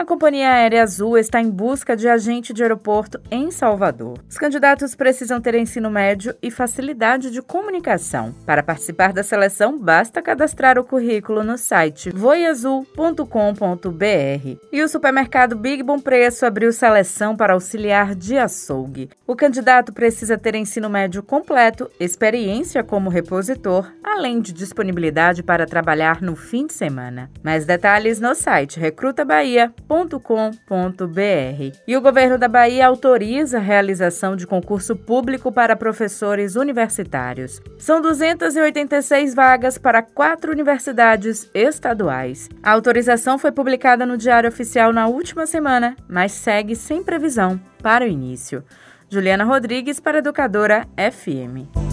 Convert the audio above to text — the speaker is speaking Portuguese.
A Companhia Aérea Azul está em busca de agente de aeroporto em Salvador. Os candidatos precisam ter ensino médio e facilidade de comunicação. Para participar da seleção, basta cadastrar o currículo no site voiazul.com.br. E o supermercado Big Bom Preço abriu seleção para auxiliar de açougue. O candidato precisa ter ensino médio completo, experiência como repositor, além de disponibilidade para trabalhar no fim de semana. Mais detalhes no site recrutabahia.com bahia.com.br. E o governo da Bahia autoriza a realização de concurso público para professores universitários. São 286 vagas para quatro universidades estaduais. A autorização foi publicada no Diário Oficial na última semana, mas segue sem previsão para o início. Juliana Rodrigues para Educadora FM.